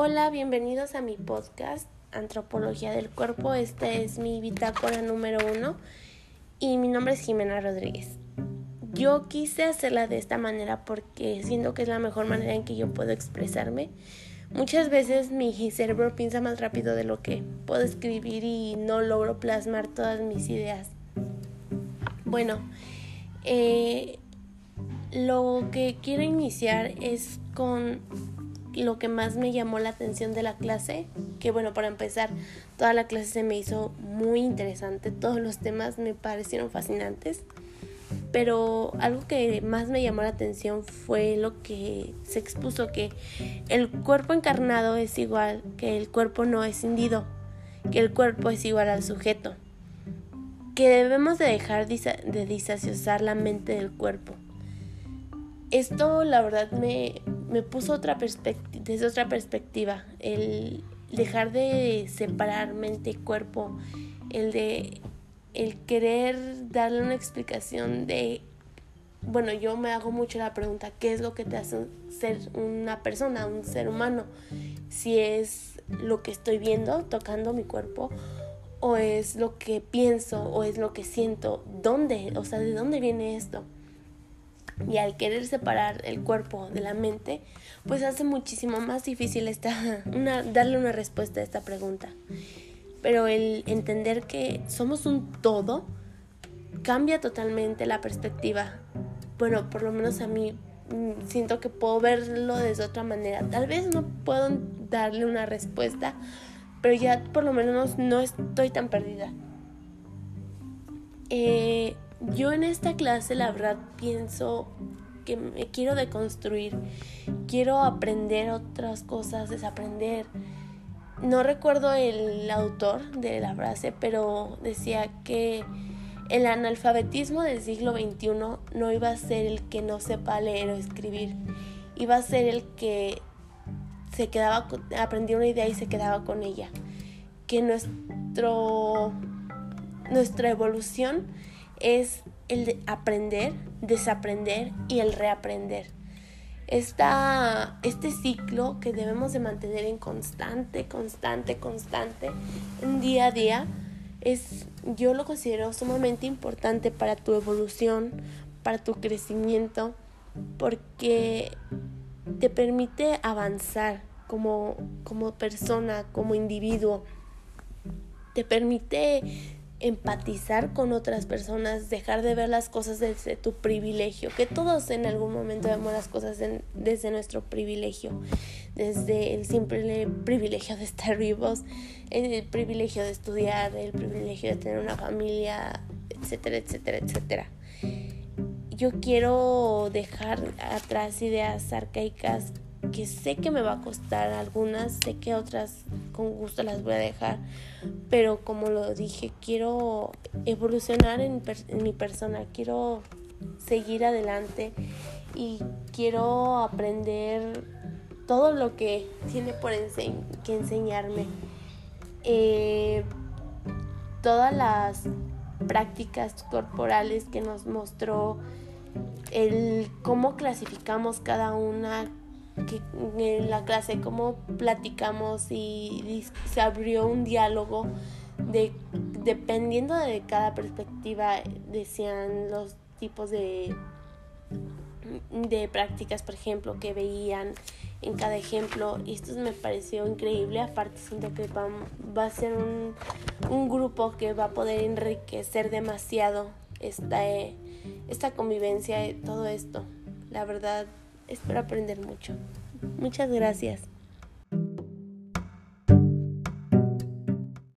Hola, bienvenidos a mi podcast Antropología del Cuerpo. Este es mi bitácora número uno y mi nombre es Jimena Rodríguez. Yo quise hacerla de esta manera porque siento que es la mejor manera en que yo puedo expresarme. Muchas veces mi cerebro piensa más rápido de lo que puedo escribir y no logro plasmar todas mis ideas. Bueno, eh, lo que quiero iniciar es con lo que más me llamó la atención de la clase, que bueno, para empezar, toda la clase se me hizo muy interesante, todos los temas me parecieron fascinantes, pero algo que más me llamó la atención fue lo que se expuso, que el cuerpo encarnado es igual, que el cuerpo no es cindido, que el cuerpo es igual al sujeto, que debemos de dejar de disociar la mente del cuerpo. Esto la verdad me, me puso otra desde otra perspectiva, el dejar de separar mente y cuerpo, el de el querer darle una explicación de bueno, yo me hago mucho la pregunta, ¿qué es lo que te hace ser una persona, un ser humano? Si es lo que estoy viendo, tocando mi cuerpo, o es lo que pienso, o es lo que siento, ¿dónde? O sea, ¿de dónde viene esto? Y al querer separar el cuerpo de la mente, pues hace muchísimo más difícil esta, una, darle una respuesta a esta pregunta. Pero el entender que somos un todo cambia totalmente la perspectiva. Bueno, por lo menos a mí mm, siento que puedo verlo de otra manera. Tal vez no puedo darle una respuesta, pero ya por lo menos no estoy tan perdida. Eh, yo en esta clase la verdad pienso que me quiero deconstruir, quiero aprender otras cosas, desaprender. No recuerdo el autor de la frase, pero decía que el analfabetismo del siglo XXI no iba a ser el que no sepa leer o escribir, iba a ser el que se quedaba, aprendía una idea y se quedaba con ella. Que nuestro, nuestra evolución es el de aprender, desaprender y el reaprender. Esta, este ciclo que debemos de mantener en constante, constante, constante, día a día, es, yo lo considero sumamente importante para tu evolución, para tu crecimiento, porque te permite avanzar como, como persona, como individuo, te permite empatizar con otras personas, dejar de ver las cosas desde tu privilegio, que todos en algún momento vemos las cosas desde nuestro privilegio, desde el simple privilegio de estar vivos, el privilegio de estudiar, el privilegio de tener una familia, etcétera, etcétera, etcétera. Yo quiero dejar atrás ideas arcaicas que sé que me va a costar algunas, sé que otras con gusto las voy a dejar, pero como lo dije, quiero evolucionar en, mi persona, quiero seguir adelante y quiero aprender todo lo que tiene por que enseñarme. Eh, todas las prácticas corporales que nos mostró el cómo clasificamos cada una, que en la clase cómo platicamos y se abrió un diálogo de dependiendo de cada perspectiva decían los tipos de de prácticas por ejemplo que veían en cada ejemplo y esto me pareció increíble. Aparte siento que va, va a ser un, un, grupo que va a poder enriquecer demasiado esta, esta convivencia todo esto. La verdad espero aprender mucho. Muchas gracias.